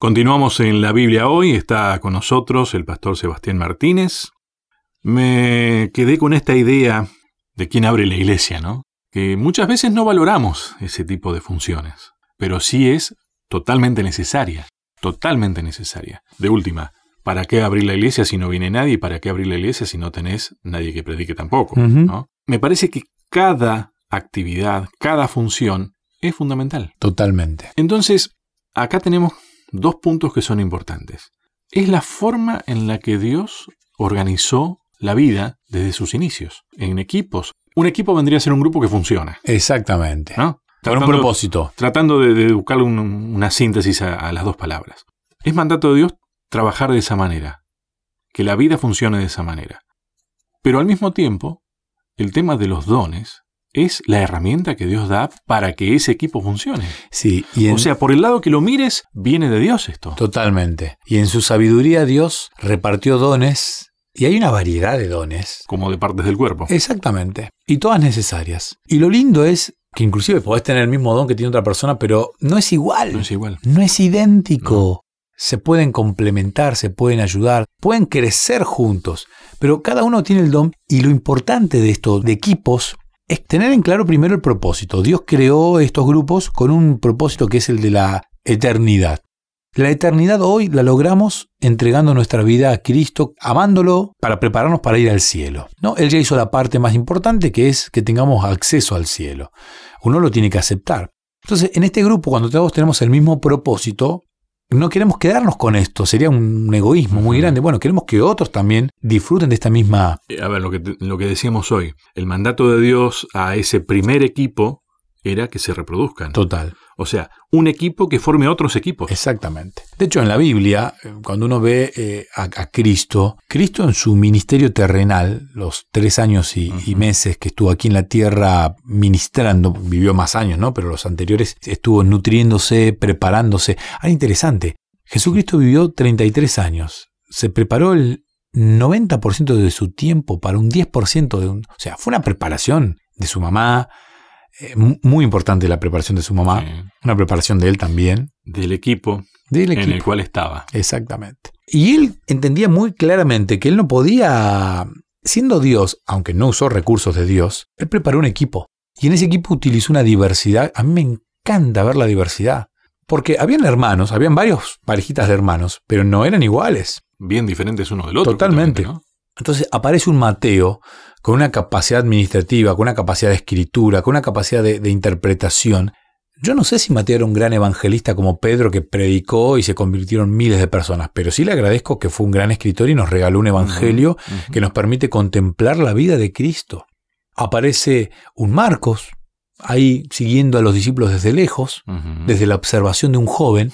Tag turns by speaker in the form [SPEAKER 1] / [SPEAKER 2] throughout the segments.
[SPEAKER 1] Continuamos en la Biblia hoy, está con nosotros el pastor Sebastián Martínez. Me quedé con esta idea de quién abre la iglesia, ¿no? Que muchas veces no valoramos ese tipo de funciones, pero sí es totalmente necesaria, totalmente necesaria. De última, ¿para qué abrir la iglesia si no viene nadie? ¿Para qué abrir la iglesia si no tenés nadie que predique tampoco? ¿no? Me parece que cada actividad, cada función es fundamental.
[SPEAKER 2] Totalmente.
[SPEAKER 1] Entonces, acá tenemos dos puntos que son importantes. Es la forma en la que Dios organizó la vida desde sus inicios, en equipos. Un equipo vendría a ser un grupo que funciona.
[SPEAKER 2] Exactamente.
[SPEAKER 1] ¿no?
[SPEAKER 2] Con un propósito.
[SPEAKER 1] Tratando de, de buscar una síntesis a, a las dos palabras. Es mandato de Dios trabajar de esa manera, que la vida funcione de esa manera. Pero al mismo tiempo, el tema de los dones es la herramienta que Dios da para que ese equipo funcione.
[SPEAKER 2] Sí,
[SPEAKER 1] y o sea, por el lado que lo mires, viene de Dios esto.
[SPEAKER 2] Totalmente. Y en su sabiduría Dios repartió dones y hay una variedad de dones.
[SPEAKER 1] Como de partes del cuerpo.
[SPEAKER 2] Exactamente. Y todas necesarias. Y lo lindo es que inclusive podés tener el mismo don que tiene otra persona, pero no es igual.
[SPEAKER 1] No es igual.
[SPEAKER 2] No es idéntico. Se pueden complementar, se pueden ayudar, pueden crecer juntos. Pero cada uno tiene el don y lo importante de esto, de equipos, es tener en claro primero el propósito. Dios creó estos grupos con un propósito que es el de la eternidad. La eternidad hoy la logramos entregando nuestra vida a Cristo, amándolo para prepararnos para ir al cielo. ¿no? Él ya hizo la parte más importante que es que tengamos acceso al cielo. Uno lo tiene que aceptar. Entonces, en este grupo, cuando todos tenemos el mismo propósito, no queremos quedarnos con esto, sería un egoísmo muy grande. Bueno, queremos que otros también disfruten de esta misma...
[SPEAKER 1] A ver, lo que, lo que decíamos hoy, el mandato de Dios a ese primer equipo era que se reproduzcan.
[SPEAKER 2] Total.
[SPEAKER 1] O sea, un equipo que forme otros equipos.
[SPEAKER 2] Exactamente. De hecho, en la Biblia, eh, cuando uno ve eh, a, Cristo, Cristo en su ministerio terrenal, los tres años y, y, meses que estuvo aquí en la tierra ministrando, vivió más años, ¿no? Pero los anteriores estuvo nutriéndose, preparándose. Ah, interesante. Jesucristo vivió 33 años. Se preparó el 90% de su tiempo para un 10% de un... O sea, fue una preparación de su mamá, eh, muy importante la preparación de su mamá, una preparación de él también.
[SPEAKER 1] Del equipo, en el cual estaba.
[SPEAKER 2] Exactamente. Y él entendía muy claramente que él no podía, siendo Dios, aunque no usó recursos de Dios, él preparó un equipo. Y en ese equipo utilizó una diversidad. A mí me encanta ver la diversidad. Porque habían hermanos, habían varios parejitas de hermanos, pero no eran iguales.
[SPEAKER 1] Bien diferentes uno del otro.
[SPEAKER 2] Totalmente. Entonces aparece un Mateo con una capacidad administrativa, con una capacidad de escritura, con una capacidad de, interpretación. Yo no sé si Mateo era un gran evangelista como Pedro que predicó y se convirtieron miles de personas, pero sí le agradezco que fue un gran escritor y nos regaló un evangelio que nos permite contemplar la vida de Cristo. Aparece un Marcos, ahí siguiendo a los discípulos desde lejos, desde la observación de un joven,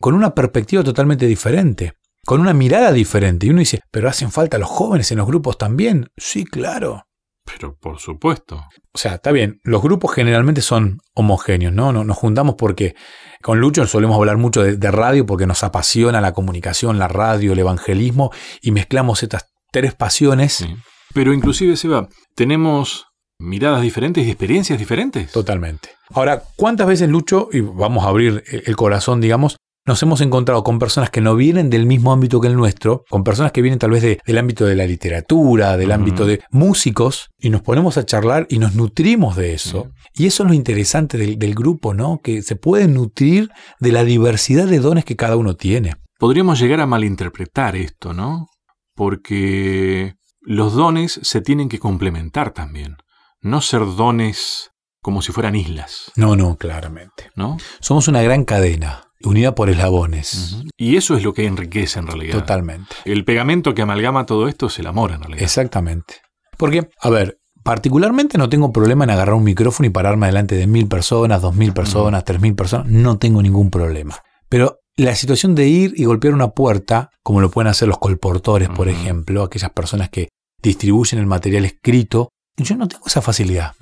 [SPEAKER 2] con una perspectiva totalmente diferente con una mirada diferente. Y uno dice, pero hacen falta los jóvenes en los grupos también. Sí, claro.
[SPEAKER 1] Pero por supuesto.
[SPEAKER 2] O sea, está bien, los grupos generalmente son homogéneos, ¿no? Nos, juntamos porque con Lucho solemos hablar mucho de, radio porque nos apasiona la comunicación, la radio, el evangelismo y mezclamos estas tres pasiones.
[SPEAKER 1] Pero inclusive, Seba, tenemos miradas diferentes y experiencias diferentes.
[SPEAKER 2] Totalmente. Ahora, ¿cuántas veces, Lucho, y vamos a abrir el corazón, digamos, nos hemos encontrado con personas que no vienen del mismo ámbito que el nuestro, con personas que vienen tal vez del ámbito de la literatura, del ámbito de músicos, y nos ponemos a charlar y nos nutrimos de eso. Y eso es lo interesante del, del grupo, ¿no? Que se puede nutrir de la diversidad de dones que cada uno tiene.
[SPEAKER 1] Podríamos llegar a malinterpretar esto, ¿no? Porque los dones se tienen que complementar también. No ser dones como si fueran islas.
[SPEAKER 2] No, no, claramente.
[SPEAKER 1] ¿No?
[SPEAKER 2] Somos una gran cadena unida por eslabones.
[SPEAKER 1] Y eso es lo que enriquece en realidad.
[SPEAKER 2] Totalmente.
[SPEAKER 1] El pegamento que amalgama todo esto es el amor en realidad.
[SPEAKER 2] Exactamente. Porque, a ver, particularmente no tengo problema en agarrar un micrófono y pararme delante de mil personas, dos mil personas, tres mil personas. No tengo ningún problema. Pero la situación de ir y golpear una puerta, como lo pueden hacer los colportores, por ejemplo, aquellas personas que distribuyen el material escrito yo no tengo esa facilidad.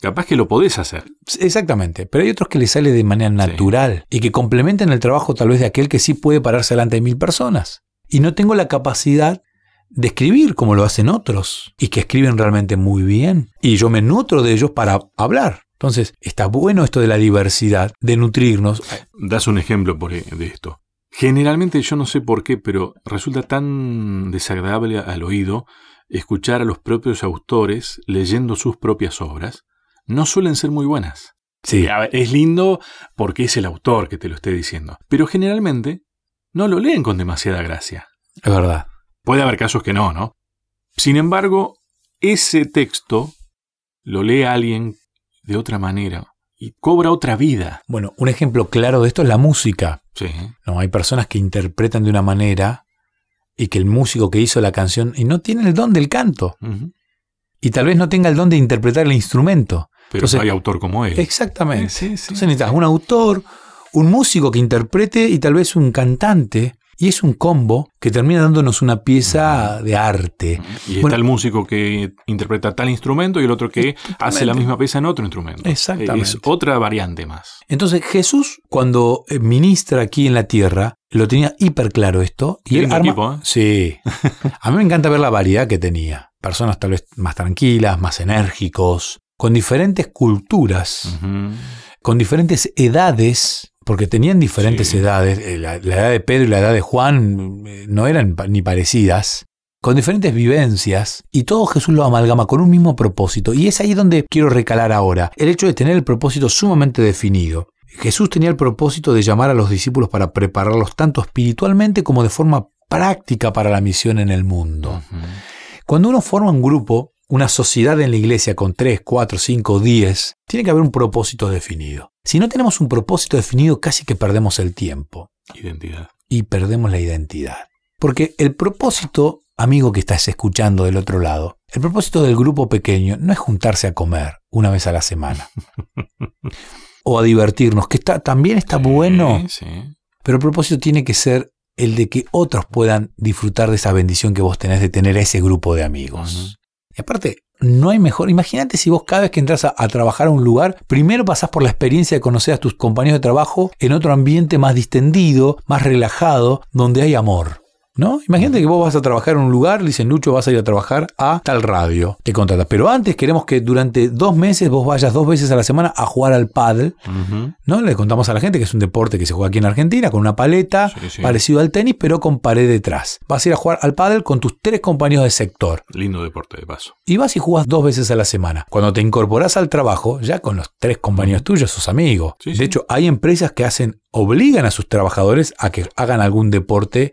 [SPEAKER 1] Capaz que lo podés hacer.
[SPEAKER 2] Exactamente, pero hay otros que les sale de manera natural y que complementan el trabajo tal vez de aquel que sí puede pararse delante de mil personas. Y no tengo la capacidad de escribir como lo hacen otros y que escriben realmente muy bien. Y yo me nutro de ellos para hablar. Entonces, está bueno esto de la diversidad, de nutrirnos.
[SPEAKER 1] Das un ejemplo por, e, de esto. Generalmente yo no sé por qué, pero resulta tan desagradable al oído escuchar a los propios autores leyendo sus propias obras. No suelen ser muy buenas.
[SPEAKER 2] Sí.
[SPEAKER 1] Es lindo porque es el autor que te lo esté diciendo, pero generalmente no lo leen con demasiada gracia.
[SPEAKER 2] Es verdad.
[SPEAKER 1] Puede haber casos que no, ¿no? Sin embargo, ese texto lo lee alguien de otra manera y cobra otra vida.
[SPEAKER 2] Bueno, un ejemplo claro de esto es la música.
[SPEAKER 1] Sí.
[SPEAKER 2] No, hay personas que interpretan de una manera y que el músico que hizo la canción y no tiene el don del canto y tal vez no tenga el don de interpretar el instrumento.
[SPEAKER 1] Pero
[SPEAKER 2] Entonces-
[SPEAKER 1] hay autor como él.
[SPEAKER 2] Exactamente.
[SPEAKER 1] Sí, sí, sí.
[SPEAKER 2] Entonces necesitas un autor, un músico que interprete y tal vez un cantante. Y es un combo que termina dándonos una pieza de arte.
[SPEAKER 1] Y está el músico que interpreta tal instrumento y el otro que hace la misma pieza en otro instrumento.
[SPEAKER 2] Exactamente.
[SPEAKER 1] Es otra variante más.
[SPEAKER 2] Entonces Jesús, cuando eh, ministra aquí en la tierra, lo tenía hiper claro esto. Y él arma...
[SPEAKER 1] equipo, ¿eh?
[SPEAKER 2] Sí. A mí me encanta ver la variedad que tenía. Personas tal vez más tranquilas, más enérgicos, con diferentes culturas, con diferentes edades, porque tenían diferentes
[SPEAKER 1] Sí.
[SPEAKER 2] edades. Eh, La, la edad de Pedro y la edad de Juan eh, no eran ni parecidas. Con diferentes vivencias, y todo Jesús lo amalgama con un mismo propósito. Y es ahí donde quiero recalar ahora, el hecho de tener el propósito sumamente definido. Jesús tenía el propósito de llamar a los discípulos para prepararlos tanto espiritualmente como de forma práctica para la misión en el mundo. Cuando uno forma un grupo, una sociedad en la iglesia con 3, 4, 5, 10, tiene que haber un propósito definido. Si no tenemos un propósito definido, casi que perdemos el tiempo
[SPEAKER 1] Identidad.
[SPEAKER 2] y perdemos la identidad. Porque el propósito, amigo que estás escuchando del otro lado, el propósito del grupo pequeño no es juntarse a comer una vez a la semana. o a divertirnos, que está, también está
[SPEAKER 1] Sí,
[SPEAKER 2] bueno,
[SPEAKER 1] Sí.
[SPEAKER 2] pero el propósito tiene que ser el de que otros puedan disfrutar de esa bendición que vos tenés de tener a ese grupo de amigos. Aparte, no hay mejor. Imagínate si vos cada vez que entras a, a trabajar a un lugar, primero pasás por la experiencia de conocer a tus compañeros de trabajo en otro ambiente más distendido, más relajado, donde hay amor. ¿No? Imagínate que vos vas a trabajar en un lugar, le dicen Lucho, vas a ir a trabajar a tal radio, te contratas. Pero antes queremos que durante dos meses vos vayas dos veces a la semana a jugar al paddle. ¿no? Le contamos a la gente que es un deporte que se juega aquí en Argentina con una paleta,
[SPEAKER 1] Sí, sí.
[SPEAKER 2] parecido al tenis, pero con pared detrás. Vas a ir a jugar al paddle con tus tres compañeros de sector.
[SPEAKER 1] Lindo deporte de paso.
[SPEAKER 2] Y vas y jugás dos veces a la semana. Cuando te incorporás al trabajo, ya con los tres compañeros tuyos, sos amigos.
[SPEAKER 1] Sí,
[SPEAKER 2] de hecho, hay empresas que hacen, obligan a sus trabajadores a que hagan algún deporte,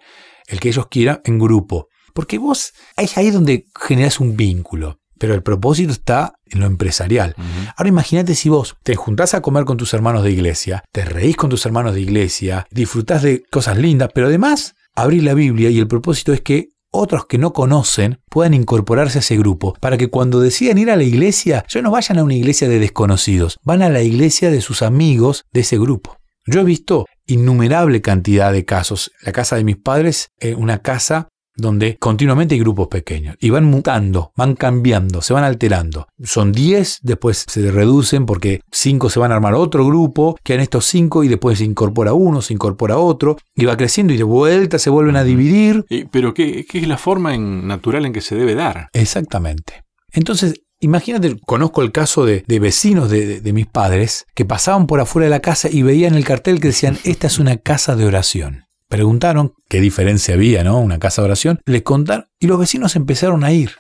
[SPEAKER 2] el que ellos quieran, en grupo. Porque vos, es ahí donde generas un vínculo. Pero el propósito está en lo empresarial. Ahora imagínate si vos te juntás a comer con tus hermanos de iglesia, te reís con tus hermanos de iglesia, disfrutás de cosas lindas, pero además abrís la Biblia y el propósito es que otros que no conocen puedan incorporarse a ese grupo, para que cuando decidan ir a la iglesia, ya no vayan a una iglesia de desconocidos, van a la iglesia de sus amigos de ese grupo. Yo he visto innumerable cantidad de casos. La casa de mis padres es una casa donde continuamente hay grupos pequeños y van mutando, van cambiando, se van alterando. Son 10, después se reducen porque 5 se van a armar otro grupo, quedan estos 5 y después se incorpora uno, se incorpora otro y va creciendo y de vuelta se vuelven a dividir.
[SPEAKER 1] Y- pero ¿qué, qué es la forma en- natural en que se debe dar?
[SPEAKER 2] Exactamente. Entonces, imagínate, conozco el caso de, de vecinos de, de- de mis padres que pasaban por afuera de la casa y veían el cartel que decían, esta es una casa de oración. Preguntaron qué diferencia había, ¿no? Una casa de oración. Les contaron y los vecinos empezaron a ir.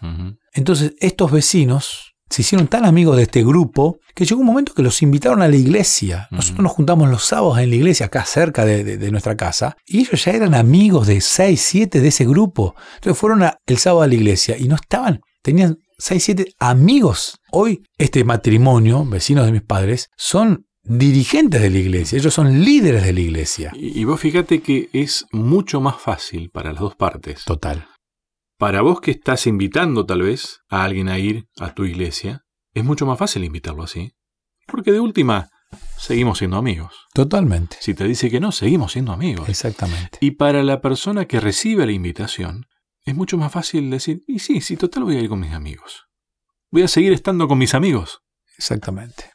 [SPEAKER 2] Entonces, estos vecinos se hicieron tan amigos de este grupo que llegó un momento que los invitaron a la iglesia. Nosotros nos juntamos los sábados en la iglesia, acá cerca de, de- de nuestra casa, y ellos ya eran amigos de 6, 7 de ese grupo. Entonces fueron a- el sábado a la iglesia y no estaban, tenían 6, 7 amigos. Hoy este matrimonio, vecinos de mis padres, son dirigentes de la iglesia, ellos son líderes de la iglesia.
[SPEAKER 1] Y, y vos fíjate que es mucho más fácil para las dos partes.
[SPEAKER 2] Total.
[SPEAKER 1] Para vos que estás invitando tal vez a alguien a ir a tu iglesia, es mucho más fácil invitarlo así. Porque de última, seguimos siendo amigos.
[SPEAKER 2] Totalmente.
[SPEAKER 1] Si te dice que no, seguimos siendo amigos.
[SPEAKER 2] Exactamente.
[SPEAKER 1] Y para la persona que recibe la invitación, es mucho más fácil decir, y sí, sí, total voy a ir con mis amigos. Voy a seguir estando con mis amigos.
[SPEAKER 2] Exactamente.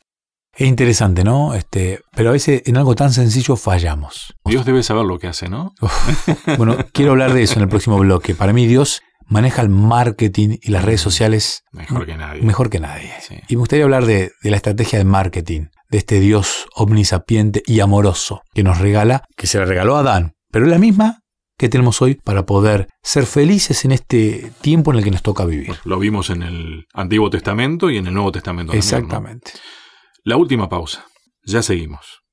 [SPEAKER 2] Es interesante, ¿no? Este, pero a veces en algo tan sencillo fallamos.
[SPEAKER 1] Dios debe saber lo que hace, ¿no?
[SPEAKER 2] Bueno, quiero hablar de eso en el próximo bloque. Para mí Dios maneja el marketing y las redes sociales
[SPEAKER 1] Mejor que nadie.
[SPEAKER 2] mejor que nadie.
[SPEAKER 1] Sí.
[SPEAKER 2] Y me gustaría hablar de, de la estrategia de marketing, de este Dios omnisapiente y amoroso que nos regala, que se le regaló a Adán, pero es la misma que tenemos hoy para poder ser felices en este tiempo en el que nos toca vivir.
[SPEAKER 1] Lo vimos en el Antiguo Testamento y en el Nuevo Testamento. también, ¿no?
[SPEAKER 2] Exactamente.
[SPEAKER 1] La última pausa. Ya seguimos.